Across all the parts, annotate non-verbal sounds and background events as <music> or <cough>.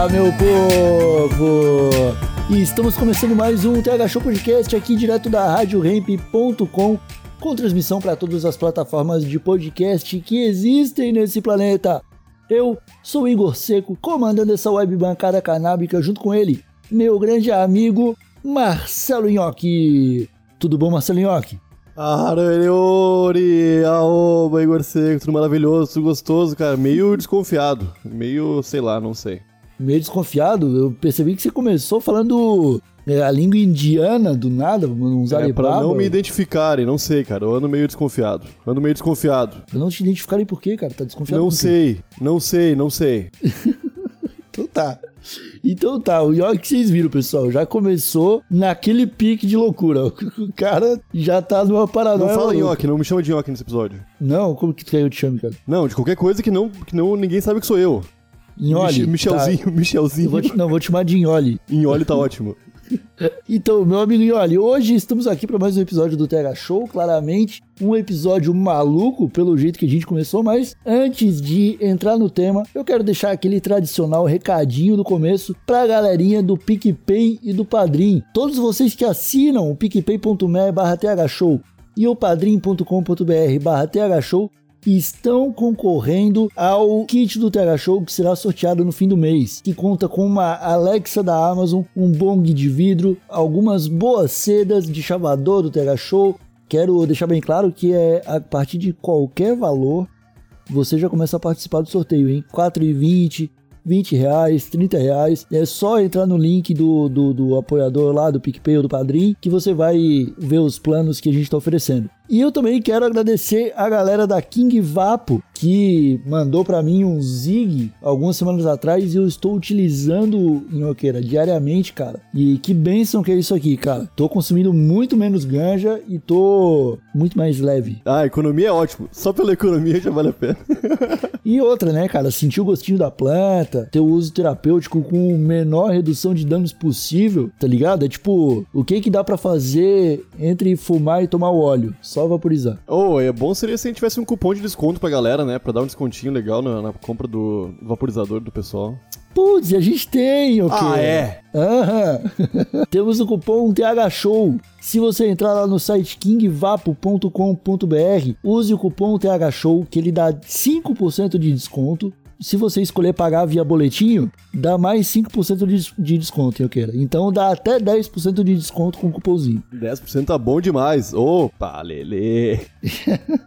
Fala, meu povo! E estamos começando mais um TH Show Podcast aqui direto da RadioRamp.com com transmissão para todas as plataformas de podcast que existem nesse planeta. Eu sou Igor Seco, comandando essa web bancada canábica junto com ele, meu grande amigo Marcelo Nhoque. Tudo bom, Marcelo Nhoque? Araniori, aoba, Igor Seco, tudo maravilhoso, tudo gostoso, cara. Meio desconfiado, meio, sei lá, não sei. Meio desconfiado, eu percebi que você começou falando é, a língua indiana do nada, uns É pra não me identificarem, não sei, cara. Eu ando meio desconfiado. Ando meio desconfiado. Pra não te identificarem por quê, cara? Tá desconfiado Não sei, não sei, não sei. <laughs> Então tá. Então tá, o York que vocês viram, pessoal, já começou naquele pique de loucura. <laughs> O cara já tá numa paranoia. Não fala maluca. nhoque, não me chama de nhoque nesse episódio. Não, como que tu quer que eu te chame, cara? Não, de qualquer coisa que não, que não ninguém sabe que sou eu. Nholi. Mich- Michelzinho, Tá. Michelzinho. Vou te, não, vou te chamar de Nholi. Inhole tá ótimo. <laughs> Então, meu amigo Nholi, hoje estamos aqui para mais um episódio do TH Show, claramente um episódio maluco pelo jeito que a gente começou, mas antes de entrar no tema, eu quero deixar aquele tradicional recadinho do começo pra galerinha do PicPay e do Padrim. Todos vocês que assinam o picpay.me barra thshow e o padrim.com.br barra thshow estão concorrendo ao kit do TH Show que será sorteado no fim do mês, que conta com uma Alexa da Amazon, um bong de vidro, algumas boas sedas de chavador do TH Show. Quero deixar bem claro que é a partir de qualquer valor você já começa a participar do sorteio, hein? 4,20, 20 reais, 30 reais. É só entrar no link do, do, do apoiador lá, do PicPay ou do Padrim, que você vai ver os planos que a gente está oferecendo. E eu também quero agradecer a galera da King Vapo, que mandou para mim um Zig algumas semanas atrás e eu estou utilizando Inhoqueira diariamente, cara. E que bênção que é isso aqui, cara. Tô consumindo muito menos ganja e tô muito mais leve. Ah, economia é ótimo. Só pela economia já vale a pena. <laughs> E outra, né, cara? Sentir o gostinho da planta, ter o uso terapêutico com menor redução de danos possível, tá ligado? É tipo, o que que dá pra fazer entre fumar e tomar o óleo? Só vaporizar. Oh, é bom seria se a gente tivesse um cupom de desconto pra galera, né? Pra dar um descontinho legal na, na compra do vaporizador do pessoal. Putz, a gente tem, ok? Ah, é? Aham. <laughs> Temos o cupom TH Show. Se você entrar lá no site kingvapo.com.br, use o cupom TH Show que ele dá 5% de desconto. Se você escolher pagar via boletinho, dá mais 5% de, de desconto, eu quero. Então dá até 10% de desconto com o cupomzinho. 10% tá bom demais. Opa, Lele. <laughs>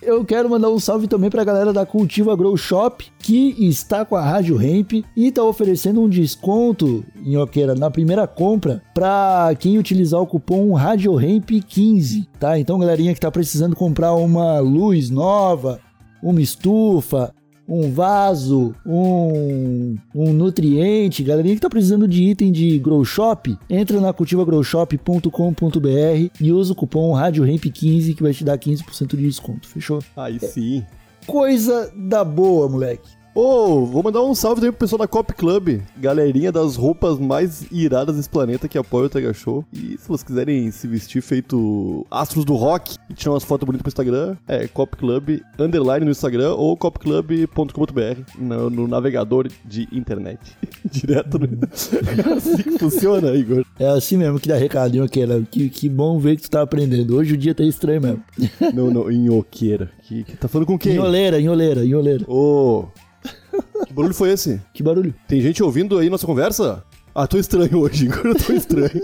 Eu quero mandar um salve também pra galera da Cultiva Grow Shop, que está com a Rádio Hemp e tá oferecendo um desconto, Nhoqueira, na primeira compra pra quem utilizar o cupom Rádio Hemp 15, tá? Então, galerinha que tá precisando comprar uma luz nova, uma estufa, um vaso, um, um nutriente, galerinha que tá precisando de item de Grow Shop, entra na cultivagrowshop.com.br e usa o cupom RádioRamp15 que vai te dar 15% de desconto, fechou? Aí sim. Coisa da boa, moleque. Ô, vou mandar um salve também pro pessoal da Cop Club, galerinha das roupas mais iradas desse planeta que apoia o Tega Show. E se vocês quiserem se vestir feito astros do rock e tirar umas fotos bonitas pro Instagram, é Cop Club underline no Instagram ou copclub.com.br no, no navegador de internet. <laughs> Direto no... É <laughs> assim que funciona, Igor. É assim mesmo que dá recado, Nhoqueira. Que, que bom ver que tu tá aprendendo. Hoje o dia tá estranho mesmo. Não, não, inhoqueira. Que, que tá falando com quem? Inholeira, inholeira, inholeira. Ô, que barulho foi esse? Que barulho. Tem gente ouvindo aí nossa conversa? Ah, tô estranho hoje, <laughs> Igor, eu tô estranho.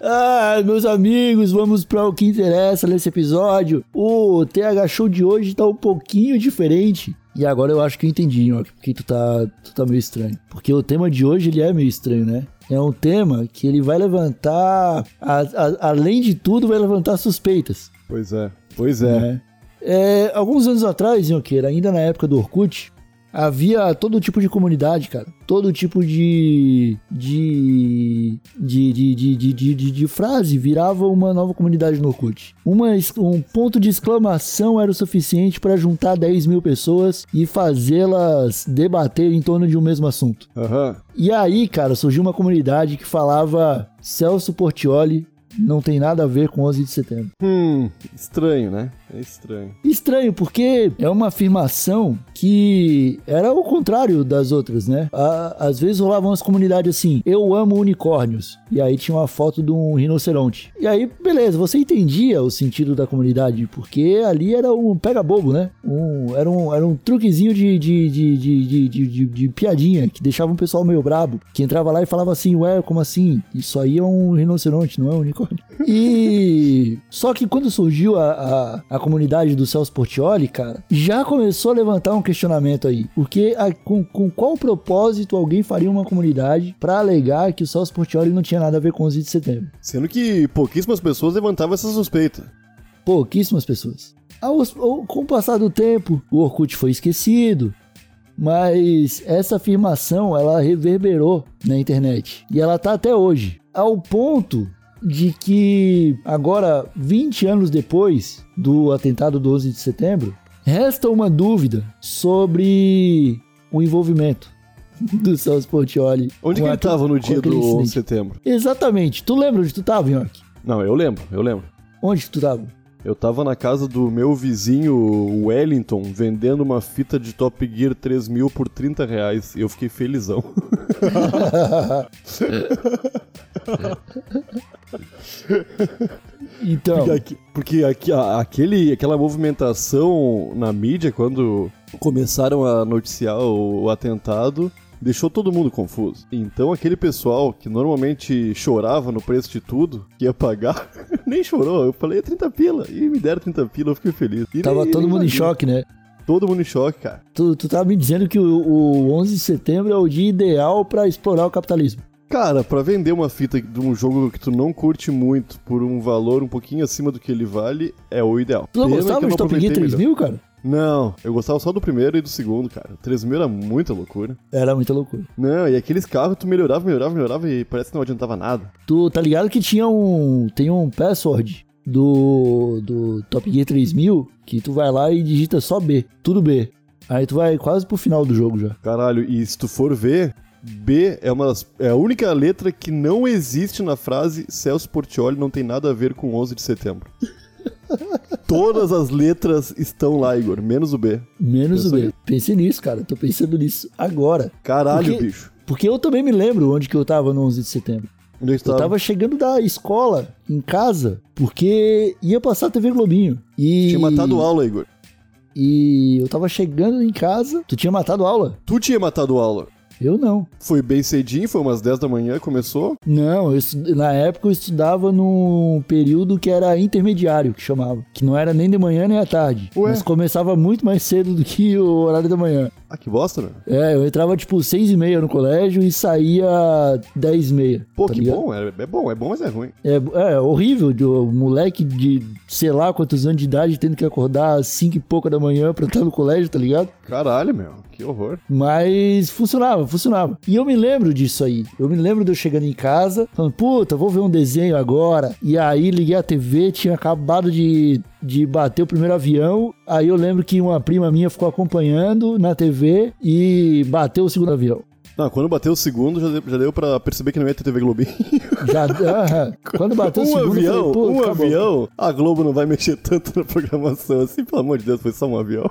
Ah, meus amigos, vamos para o que interessa nesse episódio. O TH Show de hoje tá um pouquinho diferente. E agora eu acho que eu entendi, ó, porque tu tá, tu tá meio estranho. Porque o tema de hoje ele é meio estranho, né? É um tema que ele vai levantar, a- a- além de tudo, vai levantar suspeitas. Pois é, pois é. né? É, alguns anos atrás, Nhonqueira, ainda na época do Orkut, havia todo tipo de comunidade, cara. Todo tipo de. de. de, de, de, de, de, de- de frase virava uma nova comunidade no Orkut. Uma, um ponto de exclamação era o suficiente para juntar 10 mil pessoas e fazê-las debater em torno de um mesmo assunto. Aham. E aí, cara, surgiu uma comunidade que falava Celso Portioli não tem nada a ver com 11 de setembro. Hum, estranho, né? É estranho. Estranho, porque é uma afirmação que era o contrário das outras, né? Á- Às vezes rolavam umas comunidades assim, eu amo unicórnios. E aí tinha uma foto de um rinoceronte. E aí, beleza, você entendia o sentido da comunidade, porque ali era um pega-bobo, né? Um, era, um, era um truquezinho de, de, de, de, de- de piadinha, que deixava o pessoal meio brabo. Que entrava lá e falava assim, ué, como assim? Isso aí é um rinoceronte, não é um unicórnio. <laughs> E... Só que quando surgiu a, a, a comunidade do Celso Portioli, cara, já começou a levantar um questionamento aí. Porque a- com, com qual propósito alguém faria uma comunidade pra alegar que o Celso Portioli não tinha nada a ver com 11 de setembro? Sendo que pouquíssimas pessoas levantavam essa suspeita. Pouquíssimas pessoas. Aos- ao- com o passar do tempo, o Orkut foi esquecido, mas essa afirmação ela reverberou na internet e ela tá até hoje, ao ponto de que agora 20 anos depois do atentado do 11 de setembro, resta uma dúvida sobre o envolvimento do Celso Portioli. <laughs> Onde que ele aquele- tava no dia do aquele 11 de setembro? Exatamente. Tu lembra onde tu tava, York? Não, eu lembro, eu lembro. Onde que tu tava? Eu tava na casa do meu vizinho Wellington vendendo uma fita de Top Gear 3000 por 30 reais e eu fiquei felizão. <laughs> <laughs> Então, Porque, aqui- porque aqui- aquele, aquela movimentação na mídia, quando começaram a noticiar o, o atentado, deixou todo mundo confuso. Então aquele pessoal que normalmente chorava no preço de tudo, que ia pagar, <laughs> nem chorou. Eu falei, é 30 pila. E me deram 30 pila, eu fiquei feliz. E tava nem- todo nem mundo em choque, né? Todo mundo em choque, cara. Tu, tu tava me dizendo que o, o 11 de setembro é o dia ideal pra explorar o capitalismo. Cara, pra vender uma fita de um jogo que tu não curte muito por um valor um pouquinho acima do que ele vale, é o ideal. Tu não Pena gostava de Top Gear aproveitei melhor. 3000, cara? Não, eu gostava só do primeiro e do segundo, cara. O 3000 era muita loucura. Era muita loucura. Não, e aqueles carros tu melhorava, melhorava, melhorava e parece que não adiantava nada. Tu tá ligado que tinha um. Tem um password do, do Top Gear 3000 que tu vai lá e digita só B. Tudo B. Aí tu vai quase pro final do jogo já. Caralho, e se tu for ver, B é, uma das- é a única letra que não existe na frase Celso Portioli não tem nada a ver com 11 de setembro. <laughs> Todas as letras estão lá, Igor, menos o B. Menos Pensa o B. aí. Pensei nisso, cara. Tô pensando nisso agora. Caralho, Porque- bicho. Porque eu também me lembro onde que eu tava no 11 de setembro. Onde tu Eu tava chegando da escola em casa porque ia passar a TV Globinho. E... Tinha matado aula, Igor. E eu tava chegando em casa. Tu tinha matado aula? Tu tinha matado aula. Eu não. Foi bem cedinho, foi umas 10 da manhã, começou. Não, eu na época eu estudava num período que era intermediário, que chamava. Que não era nem de manhã nem à tarde. Ué? Mas começava muito mais cedo do que o horário da manhã. Ah, que bosta, né? É, eu entrava tipo seis e meia no colégio e saía dez e meia. Pô, tá que ligado? bom, é, é bom, é bom, mas é ruim. É, é horrível, de, o moleque de sei lá quantos anos de idade tendo que acordar às cinco e pouca da manhã pra estar no colégio, tá ligado? Caralho, meu, que horror. Mas funcionava, funcionava. E eu me lembro disso aí. Eu me lembro de eu chegando em casa, falando, puta, vou ver um desenho agora. E aí liguei a TV, tinha acabado de, de bater o primeiro avião. Aí eu lembro que uma prima minha ficou acompanhando na TV e bateu o segundo avião. Não, quando bateu o segundo, já deu, já deu pra perceber que não ia ter TV Globinho. Já, aham. quando bateu o <laughs> um segundo, eu avião, falei, um acabou. avião, a Globo não vai mexer tanto na programação assim, pelo amor de Deus, foi só um avião.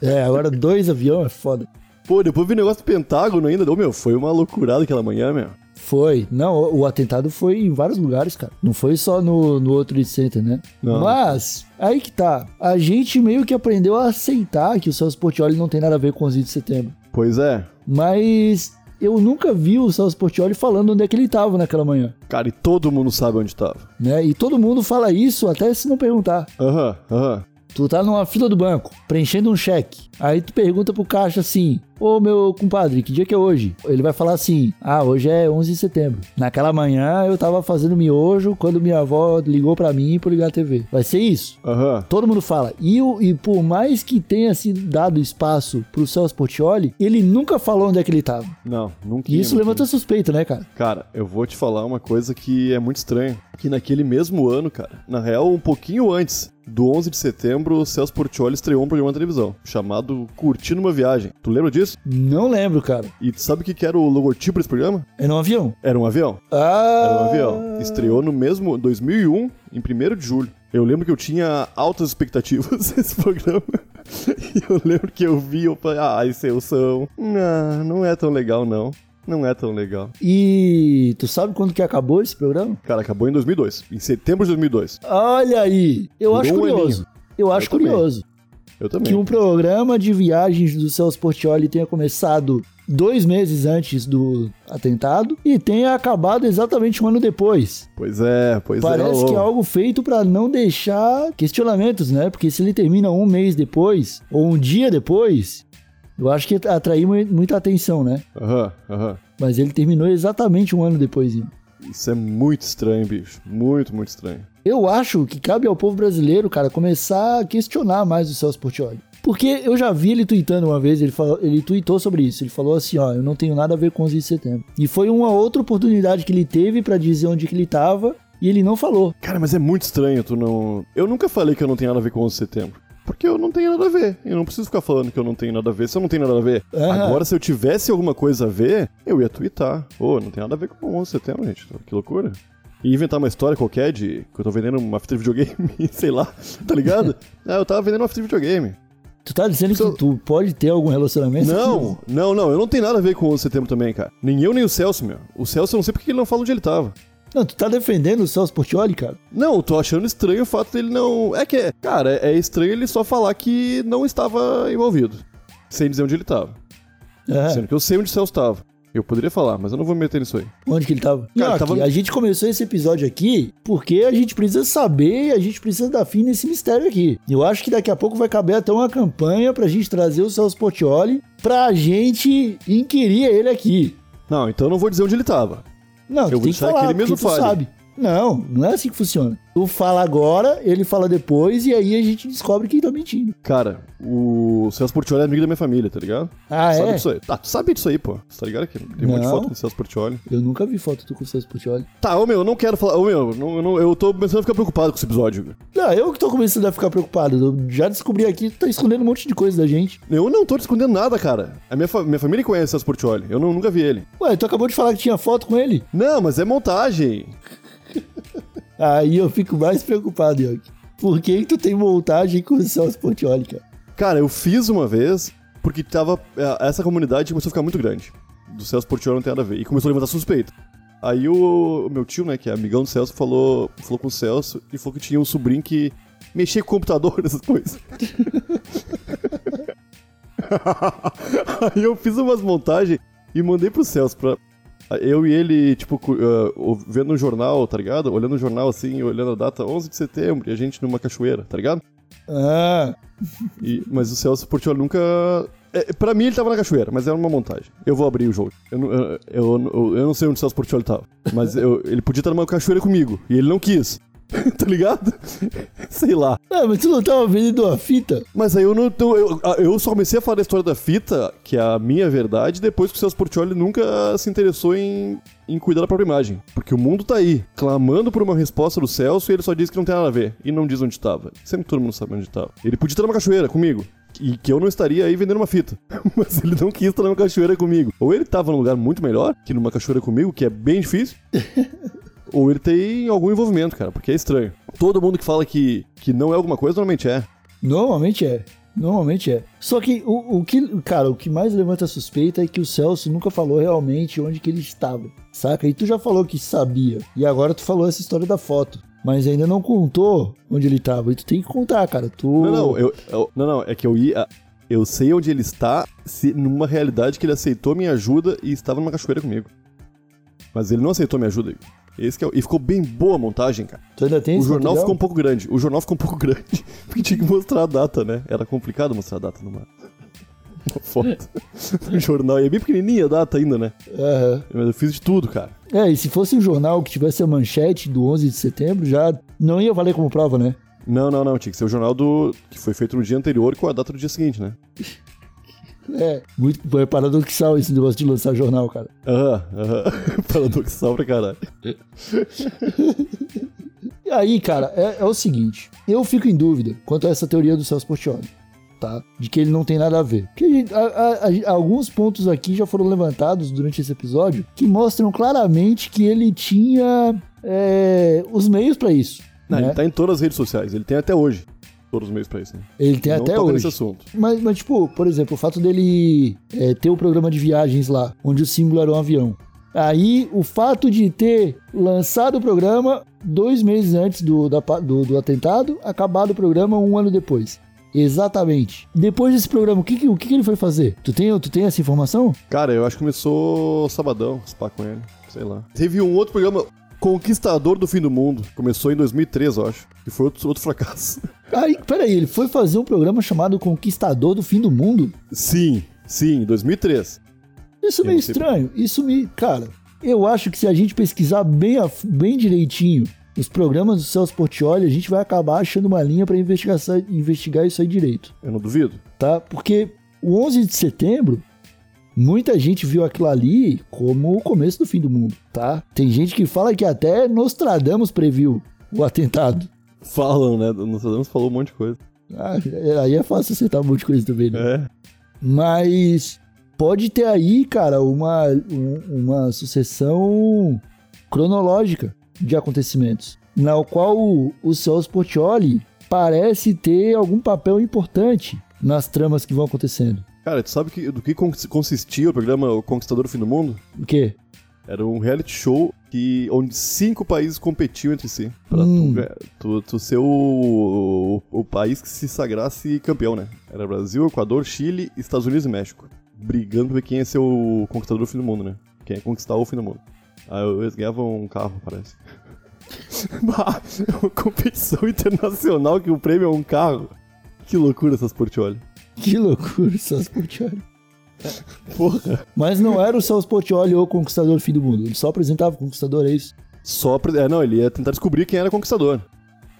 É, agora dois aviões é foda. Pô, depois vi o negócio do Pentágono ainda, ô meu, foi uma loucurada aquela manhã, meu. Foi. Não, o, o atentado foi em vários lugares, cara. Não foi só no, no outro Center, né? Não. Mas, aí que tá. A gente meio que aprendeu a aceitar que o Celso Portioli não tem nada a ver com os 11 de setembro. Pois é. Mas eu nunca vi o Celso Portioli falando onde é que ele tava naquela manhã. Cara, e todo mundo sabe onde tava. Né? E todo mundo fala isso até se não perguntar. Aham, aham. Tu tá numa fila do banco, preenchendo um cheque. Aí tu pergunta pro caixa assim: Ô meu compadre, que dia que é hoje? Ele vai falar assim: Ah, hoje é 11 de setembro. Naquela manhã eu tava fazendo miojo quando minha avó ligou pra mim pra ligar a TV. Vai ser isso. Aham. Todo mundo fala. E, e por mais que tenha sido dado espaço pro Celso Portioli, ele nunca falou onde é que ele tava. Não, nunca. E isso levanta suspeita, né, cara? Cara, eu vou te falar uma coisa que é muito estranha. Que naquele mesmo ano, cara, na real, um pouquinho antes do 11 de setembro, o Celso Portioli estreou um programa de televisão chamado Curtindo uma Viagem. Tu lembra disso? Não lembro, cara. E tu sabe o que que era o logotipo desse programa? É num avião. Era um avião. Ah! Era um avião. Estreou no mesmo 2001, em 1 de julho. Eu lembro que eu tinha altas expectativas <laughs> nesse programa. E eu lembro que eu vi, eu falei, ah, esse o som. Não, não é tão legal, não. Não é tão legal. E tu sabe quando que acabou esse programa? Cara, acabou em 2002. Em setembro de 2002. Olha aí! Eu Durou acho um curioso. Eu acho também. curioso Eu também. que um programa de viagens do Celso Portioli tenha começado dois meses antes do atentado e tenha acabado exatamente um ano depois. Pois é, pois é. Parece que é algo feito pra não deixar questionamentos, né? Porque se ele termina um mês depois ou um dia depois, eu acho que atraiu mu- muita atenção, né? Aham, aham. Mas ele terminou exatamente um ano depois. Isso é muito estranho, bicho. Muito, muito estranho. Eu acho que cabe ao povo brasileiro, cara, começar a questionar mais o Celso Portioli. Porque eu já vi ele tweetando uma vez, ele, falou, ele tweetou sobre isso. Ele falou assim, ó, eu não tenho nada a ver com 11 de setembro. E foi uma outra oportunidade que ele teve pra dizer onde que ele tava e ele não falou. Cara, mas é muito estranho tu não. Eu nunca falei que eu não tenho nada a ver com 11 de setembro. Porque eu não tenho nada a ver. Eu não preciso ficar falando que eu não tenho nada a ver se eu não tenho nada a ver. Agora, se eu tivesse alguma coisa a ver, eu ia twittar. Pô, não tem nada a ver com 11 de setembro, gente. Que loucura. E inventar uma história qualquer de que eu tô vendendo uma fita de videogame, <laughs> sei lá, tá ligado? ah, <laughs> eu tava vendendo uma fita de videogame. Tu tá dizendo que tu pode ter algum relacionamento? Não, não, não, eu não tenho nada a ver com 11 de setembro também, cara. Nem eu, nem o Celso, meu. O Celso, eu não sei porque ele não fala onde ele tava. Não, tu tá defendendo o Celso Portioli, cara? Não, eu tô achando estranho o fato dele não. É que, é- cara, é estranho ele só falar que não estava envolvido. Sem dizer onde ele tava. É. Sendo que eu sei onde o Celso estava. Eu poderia falar, mas eu não vou me meter nisso aí. Onde que ele tava? Cara, Não, tava- aqui, A gente começou esse episódio aqui porque a gente precisa saber e a gente precisa dar fim nesse mistério aqui. Eu acho que daqui a pouco vai caber até uma campanha pra gente trazer o Celso Portioli pra gente inquirir ele aqui. Não, então eu não vou dizer onde ele tava. Não, Eu vou tem que falar, que ele mesmo fale. sabe. Não, não é assim que funciona. Tu fala agora, ele fala depois e aí a gente descobre quem tá mentindo. Cara, o Celso Portioli é amigo da minha família, tá ligado? Ah, sabe é? disso aí? Ah, tu sabe disso aí, pô. Você tá ligado que tem um monte de Não. foto com o Celso Portioli. Eu nunca vi foto tu com o Celso Portioli. Tá, ô meu, eu não quero falar. Ô meu, não, eu, não- eu tô começando a ficar preocupado com esse episódio. Não, eu que tô começando a ficar preocupado. Eu já descobri aqui tu tá escondendo um monte de coisa da gente. Eu não tô te escondendo nada, cara. A minha, fa- minha família conhece o Celso Portioli. Eu não- nunca vi ele. Ué, tu acabou de falar que tinha foto com ele? Não, mas é montagem. Aí eu fico mais preocupado, Yogi. Por que, tu tem montagem com o Celso Portioli, cara? Eu fiz uma vez porque tava. é, Essa comunidade começou a ficar muito grande. Do Celso Portioli não tem nada a ver. E começou a levantar suspeita. Aí o, o meu tio, né, que é amigão do Celso, falou, falou com o Celso e falou que tinha um sobrinho que mexia com o computador, <laughs> essas coisas. <laughs> Aí eu fiz umas montagens e mandei pro Celso pra. Eu e ele, tipo, cu- ah, o- vendo um jornal, tá ligado? Olhando o jornal assim, olhando a data 11 de setembro e a gente numa cachoeira, tá ligado? Ah, E- mas o Celso Portioli nunca. É, pra mim ele tava na cachoeira, mas era uma montagem. Eu vou abrir o jogo. Eu, não- eu, eu, eu- não sei onde o Celso Portioli tava. Mas ele podia estar numa cachoeira comigo. E ele não quis. <laughs> tá ligado? Sei lá. ah, mas tu não tava vendendo uma fita? Mas aí eu não. tô- Eu, eu só comecei a falar da história da fita, que é a minha verdade, depois que o Celso Portioli nunca se interessou em, em cuidar da própria imagem. Porque o mundo tá aí, clamando por uma resposta do Celso e ele só diz que não tem nada a ver. E não diz onde tava. Sempre todo mundo sabe onde tava. Ele podia estar numa cachoeira comigo. E que eu não estaria aí vendendo uma fita. <laughs> Mas ele não quis estar numa cachoeira comigo. Ou ele tava num lugar muito melhor que numa cachoeira comigo, que é bem difícil. <laughs> Ou ele tem algum envolvimento, cara, porque é estranho. Todo mundo que fala que, que não é alguma coisa, normalmente é. Normalmente é. Normalmente é. Só que o, o que, cara, o que mais levanta suspeita é que o Celso nunca falou realmente onde que ele estava. Saca? E tu já falou que sabia. E agora tu falou essa história da foto. Mas ainda não contou onde ele estava. E tu tem que contar, cara. Tu. Não, não, eu, eu- não, não, é que eu ia. Eu sei onde ele está, se, numa realidade que ele aceitou minha ajuda e estava numa cachoeira comigo. Mas ele não aceitou minha ajuda. Esse que é, o- e ficou bem boa a montagem, cara. Tu ainda tem O jornal material? ficou um pouco grande. O jornal ficou um pouco <laughs> grande. Porque tinha que mostrar a data, né? Era complicado mostrar a data numa. uma <laughs> foto no jornal. E é bem pequenininha a data ainda, né? Aham. Mas eu fiz de tudo, cara. É, e se fosse um jornal que tivesse a manchete do 11 de setembro, já não ia valer como prova, né? Não, não, não. Tinha que ser o jornal do que foi feito no dia anterior com a data do dia seguinte, né? É, muito é paradoxal esse negócio de lançar jornal, cara. Aham, aham. <laughs> Paradoxal pra caralho. <laughs> E aí, cara, é, é o seguinte, eu fico em dúvida quanto a essa teoria do Celso Portioli, tá? De que ele não tem nada a ver. Porque a a- a- alguns pontos aqui já foram levantados durante esse episódio que mostram claramente que ele tinha é, os meios pra isso. Não, né? Ele tá em todas as redes sociais. Ele tem até hoje todos os meios pra isso, né? Ele tem não até hoje. nesse assunto. Mas, mas, tipo, por exemplo, o fato dele é, ter o programa de viagens lá, onde o símbolo era um avião. Aí, o fato de ter lançado o programa dois meses antes do, da do, do atentado, acabado o programa um ano depois. Exatamente. Depois desse programa, o que, o que, ele foi fazer? Tu tem, tu tem essa informação? Cara, eu acho que começou sabadão, spa com ele. Sei lá. Teve um outro programa, Conquistador do Fim do Mundo. Começou em 2003, eu acho. E foi outro, outro fracasso. <laughs> Aí, peraí, ele foi fazer um programa chamado Conquistador do Fim do Mundo? Sim, sim, 2003. Isso é meio estranho. Isso me. Cara, eu acho que se a gente pesquisar bem, a- bem direitinho os programas do Celso Portioli, a gente vai acabar achando uma linha pra investigar, investigar isso aí direito, Eu não duvido. tá? Porque o 11 de setembro, muita gente viu aquilo ali como o começo do fim do mundo, tá? Tem gente que fala que até Nostradamus previu o atentado. Falam, né? Nostradamus falou um monte de coisa. Ah, aí é fácil aceitar um monte de coisa também, né? É. Mas pode ter aí, cara, uma, um- uma sucessão cronológica de acontecimentos, na qual o, o Celso Portioli parece ter algum papel importante nas tramas que vão acontecendo. Cara, tu sabe que, do que cons- consistia o programa O Conquistador do Fim do Mundo? O quê? Era um reality show que, onde cinco países competiam entre si. Pra Hum. tu, tu, tu ser o, o, o país que se sagrasse campeão, né? Era Brasil, Equador, Chile, Estados Unidos e México. Brigando pra ver quem ia ser o conquistador do fim do mundo, né? Quem ia conquistar o fim do mundo. Aí eles ganhavam um carro, parece. <laughs> Bah, é uma competição internacional que o prêmio é um carro. Que loucura essas portioli. Que loucura, Celso Portioli. Porra. Mas não era o Celso Portioli o conquistador do fim do mundo. Ele só apresentava o conquistador, é isso. Só pra... É, não, ele ia tentar descobrir quem era conquistador.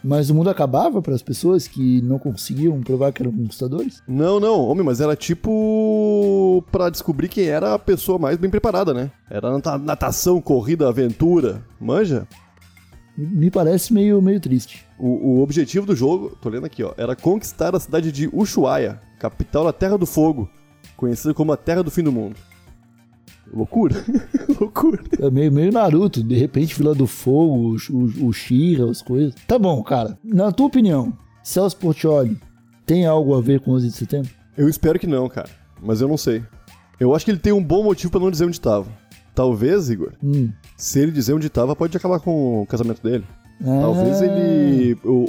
Mas o mundo acabava para as pessoas que não conseguiam provar que eram conquistadores? Não, não, homem, mas era tipo pra descobrir quem era a pessoa mais bem preparada, né? Era nata- natação, corrida, aventura, manja? Me parece meio, meio triste. O, o objetivo do jogo, tô lendo aqui, ó, era conquistar a cidade de Ushuaia, capital da Terra do Fogo, conhecida como a Terra do Fim do Mundo. Loucura, <laughs> loucura. É meio, meio Naruto, de repente Vila do Fogo, o, o, Shira, as coisas. Tá bom, cara. Na tua opinião, Celso Portioli tem algo a ver com 11 de setembro? Eu espero que não, cara, mas eu não sei. Eu acho que ele tem um bom motivo pra não dizer onde tava. Talvez, Igor, Hum. se ele dizer onde tava, pode acabar com o casamento dele. Talvez Ah, ele. o-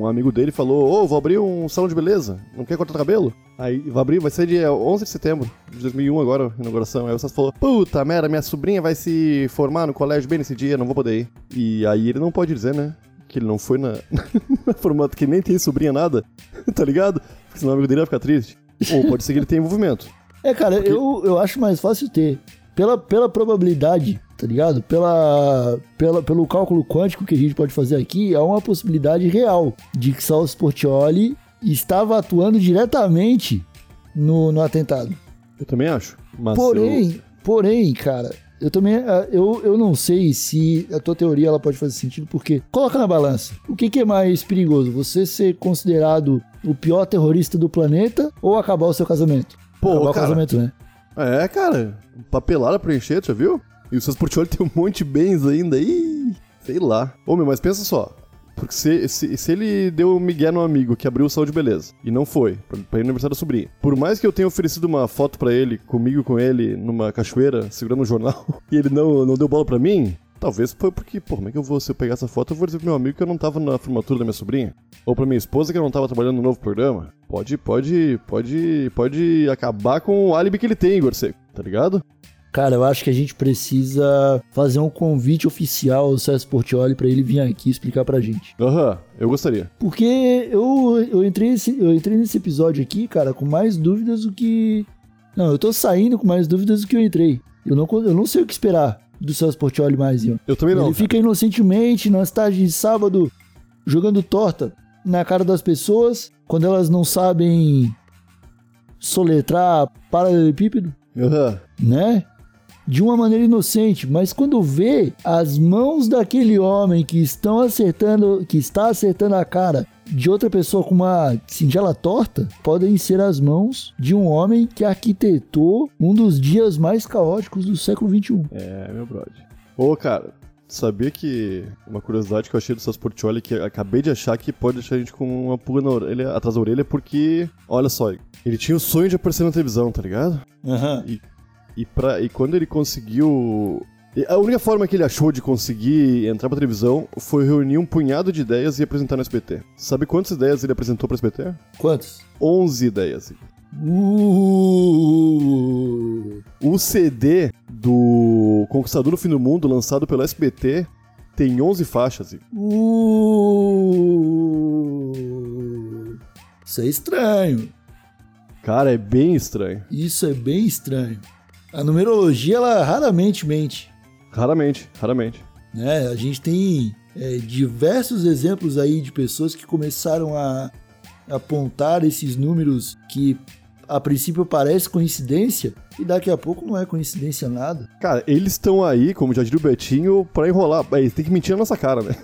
um amigo dele falou: Ô, vou abrir um salão de beleza. Não quer cortar cabelo? Aí vai abrir, vai ser dia 11 de setembro de 2001 agora, a inauguração. Aí o Celso falou: Puta merda, minha sobrinha vai se formar no colégio bem nesse dia, não vou poder ir. E aí ele não pode dizer, né? Que ele não foi na, <laughs> na formato que nem tem sobrinha nada, <laughs> tá ligado? Porque senão o amigo dele vai ficar triste. Ou pode ser que ele tenha envolvimento. É, cara, eu, eu acho mais fácil ter. Pela, pela probabilidade, tá ligado? Pela, pela, pelo cálculo quântico que a gente pode fazer aqui, há uma possibilidade real de que Celso Portioli estava atuando diretamente no, no atentado. Eu também acho. Mas Porém, eu- porém, cara, eu também ah, eu, eu não sei se a tua teoria ela pode fazer sentido, porque coloca na balança. O que, que é mais perigoso? Você ser considerado o pior terrorista do planeta ou acabar o seu casamento? Pô, acabar o cara. casamento, né? É, cara. Papelada pra encher, já viu? E o seus portioli <laughs> tem um monte de bens ainda. Ih, sei lá. Ô, meu, mas pensa só. Porque se, se, se ele deu um migué no amigo que abriu o salão de beleza e não foi, pra, pra aniversário da sobrinha. Por mais que eu tenha oferecido uma foto pra ele, comigo com ele, numa cachoeira, segurando um jornal, <laughs> e ele não, não deu bola pra mim, talvez foi porque, pô, como é que eu vou, se eu pegar essa foto, eu vou dizer pro meu amigo que eu não tava na formatura da minha sobrinha? Ou pra minha esposa que eu não tava trabalhando no novo programa? Pode, pode, pode, pode acabar com o álibi que ele tem, Igor tá ligado? Cara, eu acho que a gente precisa fazer um convite oficial ao César Portioli pra ele vir aqui explicar pra gente. Aham, eu gostaria. Porque eu, eu, entrei esse, eu entrei nesse episódio aqui, cara, com mais dúvidas do que. Não, eu tô saindo com mais dúvidas do que eu entrei. Eu não, eu não sei o que esperar do Celso Portioli mais, Ian. Eu também não. Ele fica inocentemente nas tardes de sábado jogando torta na cara das pessoas quando elas não sabem soletrar paralelepípedo, Aham. né? De uma maneira inocente, mas quando vê as mãos daquele homem que estão acertando, que está acertando a cara de outra pessoa com uma singela torta, podem ser as mãos de um homem que arquitetou um dos dias mais caóticos do século XXI. É, meu brother. Ô, cara, sabia que uma curiosidade que eu achei do Celso Portioli que acabei de achar que pode deixar a gente com uma pulga na orelha, atrás da orelha porque, olha só, ele tinha o sonho de aparecer na televisão, tá ligado? Aham. E, pra, e quando ele conseguiu. e A única forma que ele achou de conseguir entrar pra televisão foi reunir um punhado de ideias e apresentar no SBT. Sabe quantas ideias ele apresentou pro SBT? Quantos? 11 ideias. Uh, O CD do Conquistador do Fim do Mundo, lançado pelo SBT, tem 11 faixas. uh. Isso é estranho. Cara, é bem estranho. Isso é bem estranho. A numerologia, ela raramente mente. Raramente, raramente. Né? A gente tem é, diversos exemplos aí de pessoas que começaram a apontar esses números que a princípio parece coincidência e daqui a pouco não é coincidência nada. Cara, eles estão aí, como já diria o Betinho, pra enrolar. É, Eles têm que mentir na nossa cara, né?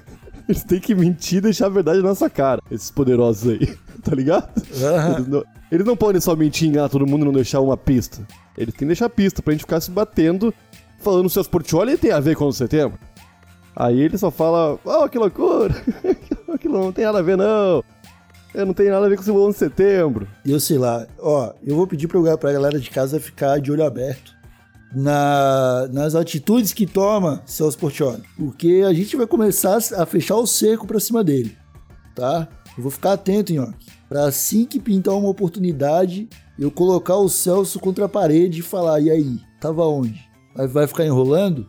<laughs> Eles têm que mentir e deixar a verdade na nossa cara, esses poderosos aí, <laughs> tá ligado? Aham. Eles não, eles não podem só mentir, enganar todo mundo e não deixar uma pista. Eles têm que deixar pista pra gente ficar se batendo, falando seus portioli tem a ver com o setembro. Aí ele só fala, oh, que loucura, <laughs> aquilo não tem nada a ver não. Eu não tenho nada a ver com esse 11 de setembro. Eu sei lá, ó, eu vou pedir pra, pra galera de casa ficar de olho aberto na, nas atitudes que toma Celso Portioli, porque a gente vai começar a fechar o cerco pra cima dele, tá? Eu vou ficar atento, Nhoque, pra assim que pintar uma oportunidade, eu colocar o Celso contra a parede e falar, e aí, tava onde? Vai, vai ficar enrolando?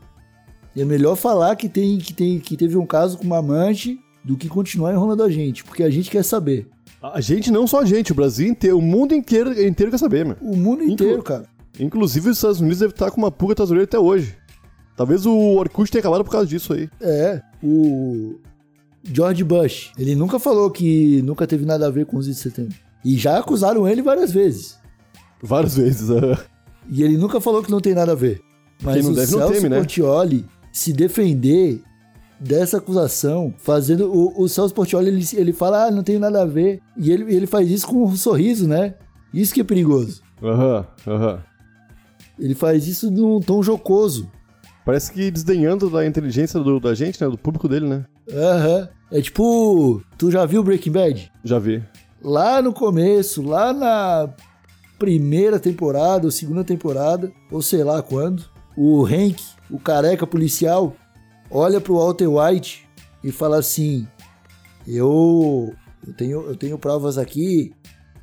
E é melhor falar que, tem, que, tem, que teve um caso com uma amante do que continuar enrolando a gente, porque a gente quer saber. A gente, não só a gente, o Brasil inteiro, o mundo inteiro, inteiro quer saber, meu. O mundo inteiro, cara. Inclusive os Estados Unidos deve estar com uma pulga atrás até hoje. Talvez o Orkut tenha acabado por causa disso aí. É, o George Bush, ele nunca falou que nunca teve nada a ver com os 11 de setembro. E já acusaram ele várias vezes. Várias <laughs> vezes. ah. E ele nunca falou que não tem nada a ver. Mas não o deve, não Celso teme, né? Portioli se defender dessa acusação, fazendo. O, o Celso Portioli ele, ele fala, ah, não tem nada a ver. E ele, ele faz isso com um sorriso, né? Isso que é perigoso. Aham, aham. Ele faz isso num tom jocoso. Parece que desdenhando da inteligência do- da gente, né? Do público dele, né? Aham. É tipo. Tu já viu Breaking Bad? Já vi. lá no começo, lá na primeira temporada ou segunda temporada, ou sei lá quando, o Hank, o careca policial, olha pro Walter White e fala assim: Eu, eu, tenho, eu tenho provas aqui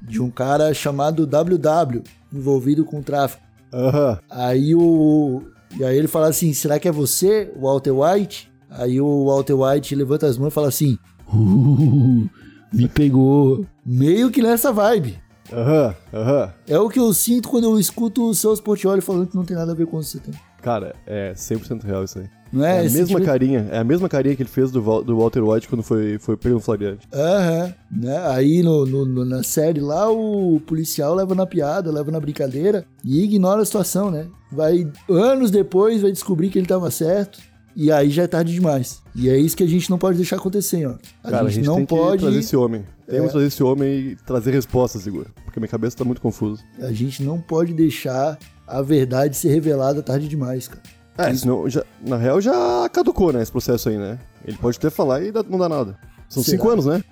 de um cara chamado WW envolvido com tráfico. Aham. Aí o. E aí ele fala assim: será que é você, Walter White? Aí o Walter White levanta as mãos e fala assim: "Uh, me pegou. Meio que nessa vibe. Aham, aham. É o que eu sinto quando eu escuto o Celso Portioli falando que não tem nada a ver com o você tem. Cara, é 100% real isso aí. Não É, é? a Esse mesma tipo- carinha, é a mesma carinha que ele fez do, Val- do Walter White quando foi, foi pego no flagrante. Aham. Né? Aí no, no- na série lá, o policial leva na piada, leva na brincadeira e ignora a situação, né? Vai, anos depois, vai descobrir que ele tava certo. E aí já é tarde demais. E é isso que a gente não pode deixar acontecer, ó. A, Cara, gente, a gente não tem que pode. trazer esse homem. Temos É. que trazer esse homem e trazer respostas, Igor. Porque minha cabeça tá muito confusa. A gente não pode deixar a verdade ser revelada tarde demais, cara. É, senão, já, na real já caducou, né, esse processo aí, né? Ele pode até falar e dá- não dá nada. São Será? cinco anos, né?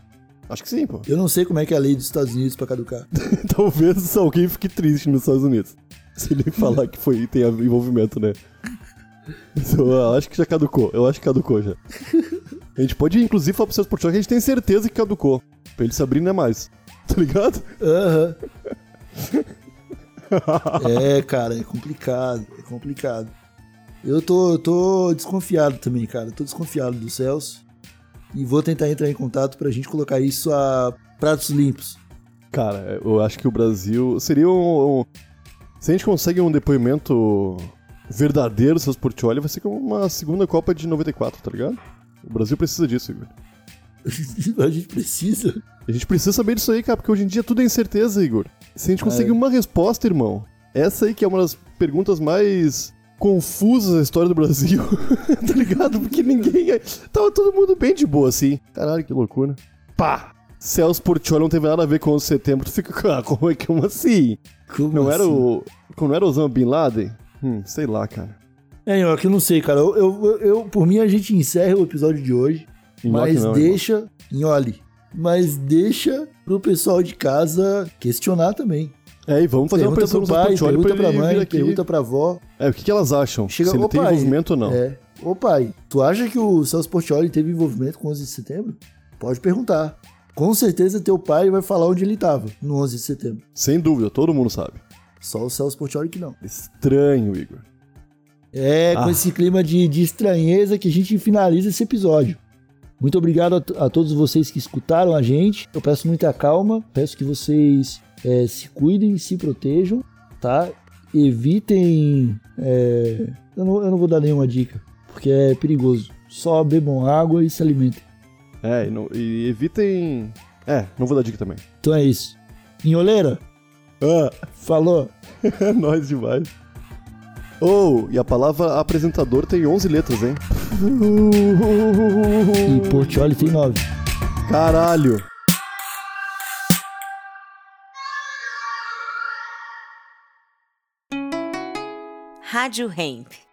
Acho que sim, pô. Eu não sei como é que é a lei dos Estados Unidos pra caducar. <laughs> Talvez alguém fique triste nos Estados Unidos. Se ele <laughs> falar que foi tem envolvimento, né? Então, eu acho que já caducou. Eu acho que caducou já. <laughs> A gente pode, inclusive, falar pro seu esportivo que a gente tem certeza que caducou. Pra ele se abrir ainda mais. Tá ligado? Aham. é, cara, é complicado. É complicado. Eu tô, tô desconfiado também, cara. Tô desconfiado do Celso. E vou tentar entrar em contato pra gente colocar isso a pratos limpos. Cara, eu acho que o Brasil seria um. um- se a gente consegue um depoimento verdadeiro do Celso Portioli, vai ser como uma segunda Copa de 94, tá ligado? O Brasil precisa disso, Igor. <laughs> a gente precisa. A gente precisa saber disso aí, cara, porque hoje em dia tudo é incerteza, Igor. Se a gente conseguir uma resposta, irmão, essa aí que é uma das perguntas mais confusas da história do Brasil, <laughs> tá ligado? Porque ninguém. Tava todo mundo bem de boa, assim. Caralho, que loucura. Pá! Celso Portioli não teve nada a ver com o 11 de setembro. Tu fica, ah, como é que como assim? Como Não era assim? o. Como não era Osama Bin Laden? Hum, sei lá, cara. É, eu não sei, cara. Eu, eu, eu- por mim, a gente encerra o episódio de hoje. Mas não, deixa. Nhole. Mas deixa pro pessoal de casa questionar também. É, e vamos fazer uma pergunta pro pai, pergunta pra pra mãe, pergunta pra avó. É, o que, que elas acham? Chega, se ele tem pai, envolvimento ou não. É. Ô pai, tu acha que o Celso Portioli teve envolvimento com o 11 de setembro? Pode perguntar. Com certeza teu pai vai falar onde ele tava no 11 de setembro. Sem dúvida, todo mundo sabe. Só o Celso Portioli que não. Estranho, Igor. É com Ah. esse clima de, de estranheza que a gente finaliza esse episódio. Muito obrigado a, a todos vocês que escutaram a gente. Eu peço muita calma, peço que vocês é, se cuidem, se protejam, tá? Evitem. é, eu, não, eu não vou dar nenhuma dica, porque é perigoso. Só bebam água e se alimentem. É, e, não- e evitem. É, não vou dar dica também. Então é isso. Inholeira, Ah, falou. <laughs> é nóis demais. Oh, e a palavra apresentador tem 11 letras, hein? E Portioli tem nove. Caralho! Rádio Hemp.